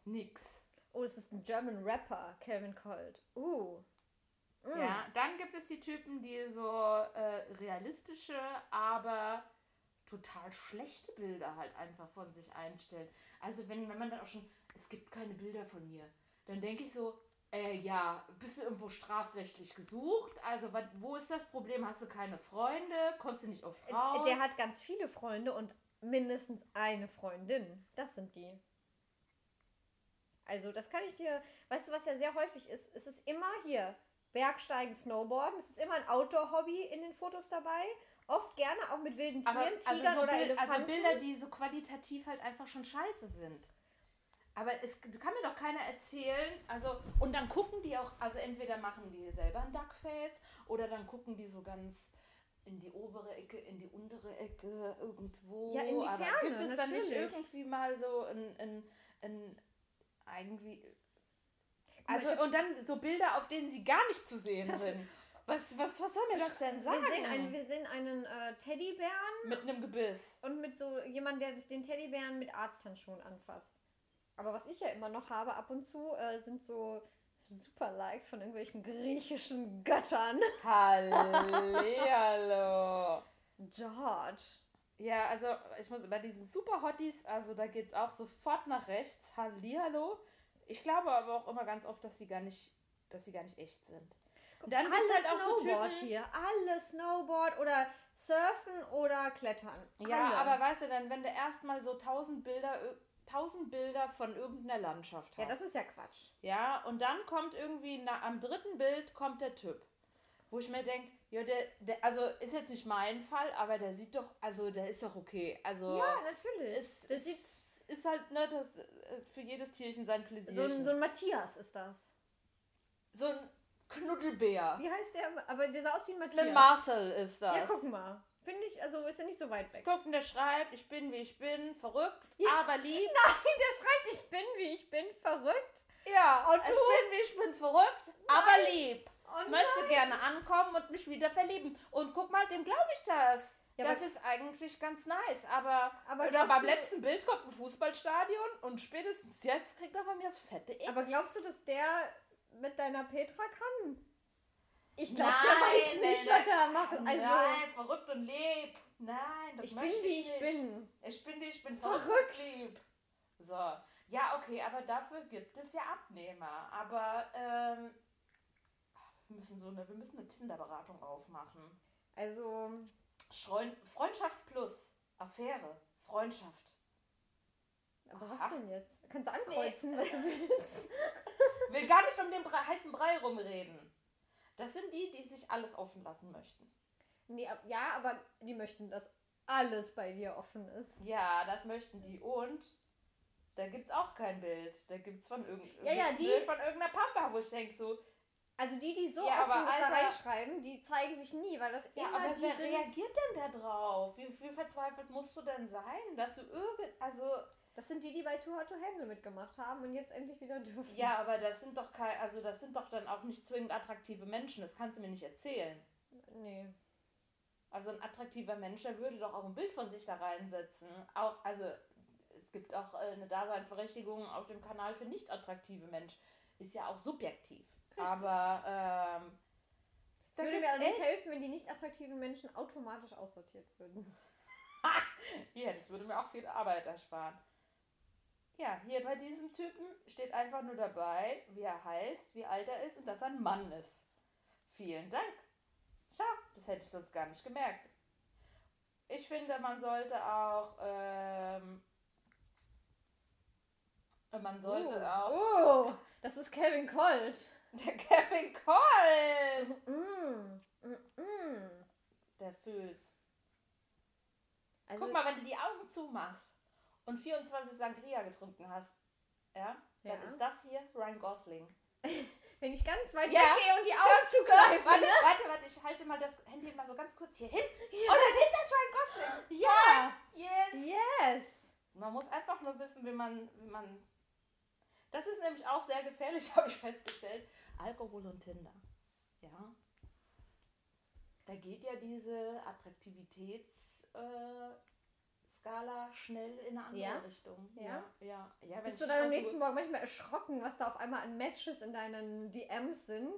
Nix. Oh, es ist ein German Rapper, Calvin Colt. Uh. Mm. Ja, dann gibt es die Typen, die so äh, realistische, aber total schlechte Bilder halt einfach von sich einstellen. Also wenn, wenn man dann auch schon, es gibt keine Bilder von mir, dann denke ich so, Äh, ja, bist du irgendwo strafrechtlich gesucht? Also, wat, wo ist das Problem? Hast du keine Freunde? Kommst du nicht oft raus? Äh, Der hat ganz viele Freunde und mindestens eine Freundin. Das sind die. Also, das kann ich dir. Weißt du, was ja sehr häufig ist? Es ist immer hier Bergsteigen, Snowboarden. Es ist immer ein Outdoor-Hobby in den Fotos dabei. Oft gerne auch mit wilden Tieren, Aber, Tigern also, so oder Bild, Elefanten. also Bilder, die so qualitativ halt einfach schon scheiße sind. Aber es kann mir doch keiner erzählen, also, und dann gucken die auch, also entweder machen die selber ein Duckface oder dann gucken die so ganz in die obere Ecke, in die untere Ecke, irgendwo. Ja, in die Aber Ferne, gibt es dann nicht natürlich. irgendwie mal so ein, ein, ein irgendwie. Also, und dann so Bilder, auf denen sie gar nicht zu sehen Das- sind. Was, was, was soll mir das denn sagen? wir, sehen einen, wir sehen einen äh, Teddybären Mit einem Gebiss. und mit so jemand, der den Teddybären mit Arzthandschuhen anfasst. Aber was ich ja immer noch habe ab und zu, äh, sind so Super-Likes von irgendwelchen griechischen Göttern. Hallihallo. George. Ja, also ich muss bei diesen Super Hotties, also da geht es auch sofort nach rechts. Hallihallo. Ich glaube aber auch immer ganz oft, dass sie gar nicht, dass sie gar nicht echt sind. Und dann gibt es Alle halt auch so Snowboard Typen. hier. Alle Snowboard oder Surfen oder Klettern. Ja, Alle. aber weißt du dann, wenn du erstmal so tausend Bilder, tausend Bilder von irgendeiner Landschaft hast. Ja, das ist ja Quatsch. Ja, und dann kommt irgendwie na, am dritten Bild kommt der Typ. Wo ich mir denke, ja, der, der, also ist jetzt nicht mein Fall, aber der sieht doch, also der ist doch okay. Also Ja, natürlich. es, das sieht ist halt, ne, das äh, für jedes Tierchen sein Pläsierchen. so ein, so ein Matthias ist das. So ein Knuddelbär. Wie heißt der? Aber der sah aus wie ein Matthias. Ein Marcel ist das. Ja, guck mal. Finde ich, also ist er nicht so weit weg. Guck, und der schreibt, ich bin wie ich bin, verrückt, Ja. aber lieb. Der schreibt, ich bin wie ich bin, verrückt. Ja, Und ich bin wie ich bin, verrückt, aber lieb. Oh Möchte gerne ankommen und mich wieder verlieben. Und guck mal, dem glaube ich das. Ja, das ist eigentlich ganz nice, aber, Aber oder beim letzten Bild kommt ein Fußballstadion und spätestens jetzt kriegt er von mir das fette X. Aber glaubst du, dass der mit deiner Petra kann? Ich glaube, der weiß nicht, nein. was er macht. Also, Nein, verrückt und lieb. Nein, das ich bin, möchte wie ich ich nicht. bin. Ich bin, wie ich bin Verrückt. verrückt lieb. So, ja, okay, aber dafür gibt es ja Abnehmer. Aber ähm, wir müssen so eine, wir müssen eine Tinder-Beratung aufmachen. Also, Schreun Freundschaft plus Affäre, Freundschaft. aber Aha. was denn jetzt? Kannst du ankreuzen, was du willst? Will gar nicht um den Brei, heißen Brei rumreden. Das sind die, die sich alles offen lassen möchten. Nee, ja, aber die möchten, dass alles bei dir offen ist. Ja, das möchten die. Und da gibt es auch kein Bild. Da gibt es von, irgend Ja, ja, gibt's die- Bild von irgendeiner Pampa, wo ich denke so, Also die, die so Ja, offen aber das da Alter- reinschreiben, die zeigen sich nie, weil das ja, immer aber die wer sind. reagiert denn da drauf? Wie, wie verzweifelt musst du denn sein, dass du irgend... Also, Das sind die, die bei Too Hot to Handle mitgemacht haben und jetzt endlich wieder dürfen. ja, aber das sind doch kein, also das sind doch dann auch nicht zwingend attraktive Menschen. Das kannst du mir nicht erzählen. Nee. Also ein attraktiver Mensch, der würde doch auch ein Bild von sich da reinsetzen. Auch, also es gibt auch äh, eine Daseinsberechtigung auf dem Kanal für nicht attraktive Menschen. Ist ja auch subjektiv. Richtig. Aber ähm, Es würde mir allerdings echt- helfen, wenn die nicht attraktiven Menschen automatisch aussortiert würden. Ja, das würde mir auch viel Arbeit ersparen. Ja, hier bei diesem Typen steht einfach nur dabei, wie er heißt, wie alt er ist und dass er ein Mann ist. Vielen Dank. Schau, das hätte ich sonst gar nicht gemerkt. Ich finde, man sollte auch, ähm, man sollte oh. auch, Oh, das ist Kevin Colt. Der Kevin Cole, Mm, mm, mm. der fühlt's. Also, Guck mal, wenn du die Augen zumachst und 24 Sangria getrunken hast, ja, dann Ja. ist das hier Ryan Gosling. wenn ich ganz weit Ja. weggehe und die Augen zugreife. Warte, ne? warte, warte, ich halte mal das Handy mal so ganz kurz hier hin. Und dann ist das Ryan Gosling. Ja. Yes. Yes. Man muss einfach nur wissen, wie man, wie man. Das ist nämlich auch sehr gefährlich, habe ich festgestellt. Alkohol und Tinder. Ja. Da geht ja diese Attraktivitätsskala schnell in eine andere Ja? Richtung. Ja? Ja, ja. Bist du dann am nächsten Morgen manchmal erschrocken, was da auf einmal an Matches in deinen DMs sind?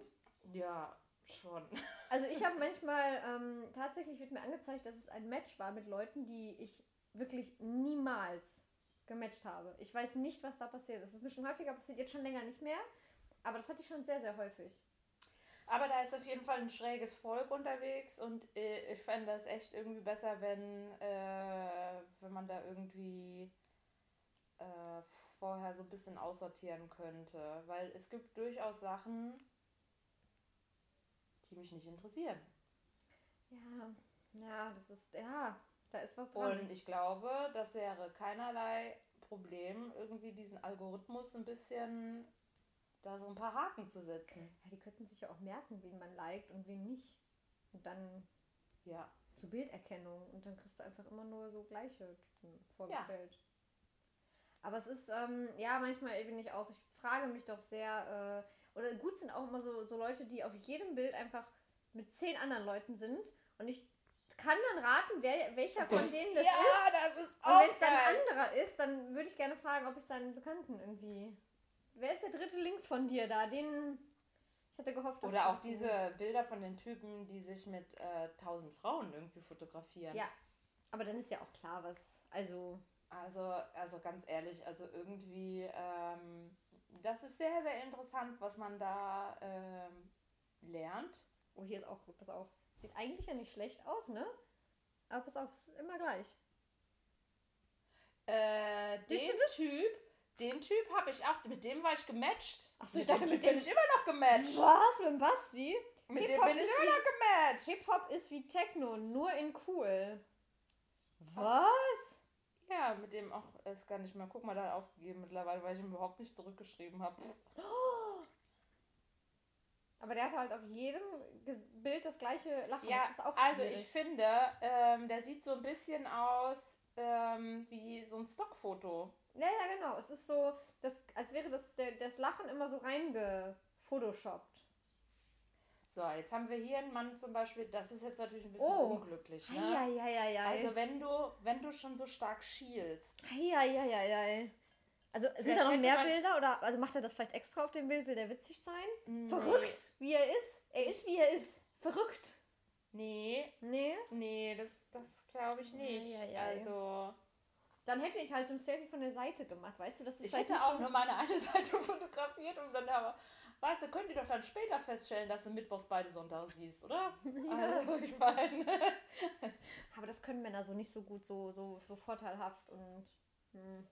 Ja, schon. Also ich habe manchmal, ähm, tatsächlich wird mir angezeigt, dass es ein Match war mit Leuten, die ich wirklich niemals gematcht habe. Ich weiß nicht, was da passiert ist. Es ist mir schon häufiger passiert, jetzt schon länger nicht mehr. Aber das hatte ich schon sehr, sehr häufig. Aber da ist auf jeden Fall ein schräges Volk unterwegs und äh, ich fände das echt irgendwie besser, wenn, äh, wenn man da irgendwie äh, vorher so ein bisschen aussortieren könnte. Weil es gibt durchaus Sachen, die mich nicht interessieren. Ja, ja, das ist, ja, da ist was dran. Und ich glaube, das wäre keinerlei Problem, irgendwie diesen Algorithmus ein bisschen da so ein paar Haken zu setzen. Ja, die könnten sich ja auch merken, wen man liked und wen nicht. Und dann Ja. so Bilderkennung und dann kriegst du einfach immer nur so gleiche Typen vorgestellt. Aber es ist, ähm, ja, manchmal bin ich auch, ich frage mich doch sehr, äh, oder gut sind auch immer so, so Leute, die auf jedem Bild einfach mit zehn anderen Leuten sind und ich kann dann raten, wer, welcher von denen das ist. das ist Und wenn es dann ein anderer ist, dann würde ich gerne fragen, ob ich seinen Bekannten irgendwie. Wer ist der dritte links von dir da? Den. Ich hatte gehofft, dass Oder auch du- diese Bilder von den Typen, die sich mit äh, tausend Frauen irgendwie fotografieren. Ja. Aber dann ist ja auch klar, was. Also. Also, also ganz ehrlich, also irgendwie, ähm, das ist sehr, sehr interessant, was man da ähm, lernt. Oh, hier ist auch gut, pass auf. Sieht eigentlich ja nicht schlecht aus, ne? Aber pass auf, es ist immer gleich. Äh, den du? Typ, den Typ habe ich auch, mit dem war ich gematcht. Ach so, ich dachte, mit dem- bin ich immer noch gematcht. Was? Mit dem Basti? Mit dem bin ich ist immer noch gematcht. Hip-Hop ist wie Techno, nur in cool. Was? Ja, mit dem auch, es gar nicht mehr. Guck mal, da hat er aufgegeben mittlerweile, weil ich ihm überhaupt nicht zurückgeschrieben habe. Aber der hat halt auf jedem Bild das gleiche Lachen. Ja, das ist auch also schwierig. ich finde, ähm, der sieht so ein bisschen aus ähm, wie so ein Stockfoto. Ja, ja, genau. Es ist so, das, als wäre das, der, das Lachen immer so reingefotoshoppt. So, jetzt haben wir hier einen Mann zum Beispiel, das ist jetzt natürlich ein bisschen Oh. unglücklich. Ne? Eieieiei. Also wenn du, wenn du schon so stark schielst, Eieieiei. Also sind Vielleicht da noch mehr Bilder oder also macht er das vielleicht extra auf dem Bild? Will der witzig sein? Nee. Verrückt, wie er ist. Er ist, wie er ist. Verrückt. Nee, Nee. nee, das, das glaube ich nicht. Eieiei. Also Dann hätte ich halt so ein Selfie von der Seite gemacht, weißt du? Das ist ich vielleicht hätte auch so nur meine eine Seite fotografiert und dann aber, weißt du, könnt ihr doch dann später feststellen, dass du mittwochs beide Sonntage siehst, oder? Also ich meine, Aber das können Männer so nicht so gut, so, so, so vorteilhaft und. Hm.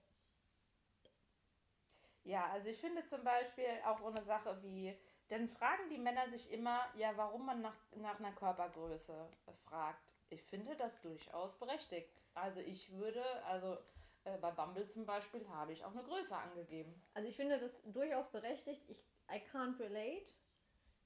ja, also ich finde zum Beispiel auch so eine Sache wie, dann fragen die Männer sich immer, ja, warum man nach, nach einer Körpergröße fragt. Ich finde das durchaus berechtigt. Also ich würde, also äh, bei Bumble zum Beispiel habe ich auch eine Größe angegeben. Also ich finde das durchaus berechtigt. Ich I can't relate,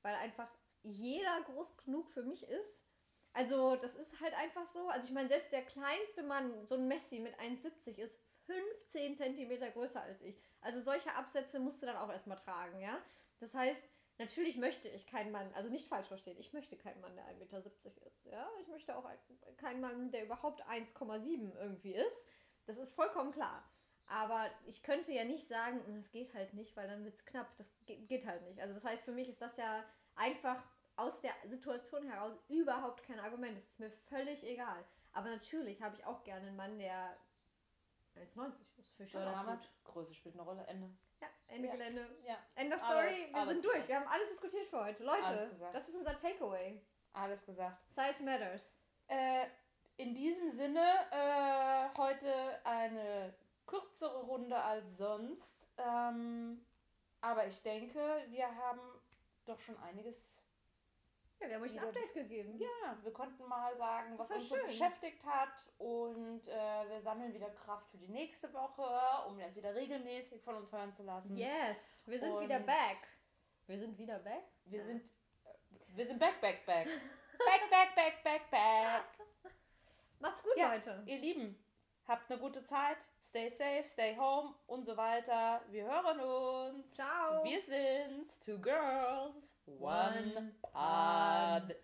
weil einfach jeder groß genug für mich ist. Also das ist halt einfach so. Also ich meine, selbst der kleinste Mann, so ein Messi mit 1,70 ist 15 Zentimeter größer als ich. Also solche Absätze musst du dann auch erstmal tragen, ja. Das heißt, natürlich möchte ich keinen Mann, also nicht falsch verstehen, ich möchte keinen Mann, der 1,70 Meter ist, ja. Ich möchte auch ein- keinen Mann, der überhaupt 1,7 irgendwie ist. Das ist vollkommen klar. Aber ich könnte ja nicht sagen, das geht halt nicht, weil dann wird es knapp. Das ge- geht halt nicht. Also das heißt, für mich ist das ja einfach aus der Situation heraus überhaupt kein Argument. Das ist mir völlig egal. Aber natürlich habe ich auch gerne einen Mann, der 1,90 ist. Für. Größe spielt eine Rolle. Ende. Ende Ja. Gelände. Ja, End of Alles- Story. Wir alles sind durch. gesagt. Wir haben alles diskutiert für heute. Leute, Alles das ist unser Takeaway. alles gesagt. Size matters. Äh, in diesem Sinne äh, heute eine kürzere Runde als sonst. Ähm, aber ich denke, wir haben doch schon einiges. Ja, wir haben euch ein Update gegeben. Ja, wir konnten mal sagen, Das was uns so schön. beschäftigt hat. Und äh, wir sammeln wieder Kraft für die nächste Woche, um jetzt wieder regelmäßig von uns hören zu lassen. Yes, wir sind Und- wieder back. Wir sind wieder back? Wir sind, äh, wir sind back, back, back. back, back, back, back, back. Macht's gut, Ja. Leute. Ihr Lieben, habt eine gute Zeit, stay safe, stay home und so weiter. Wir hören uns. Ciao. Wir sind's, two girls, One pod.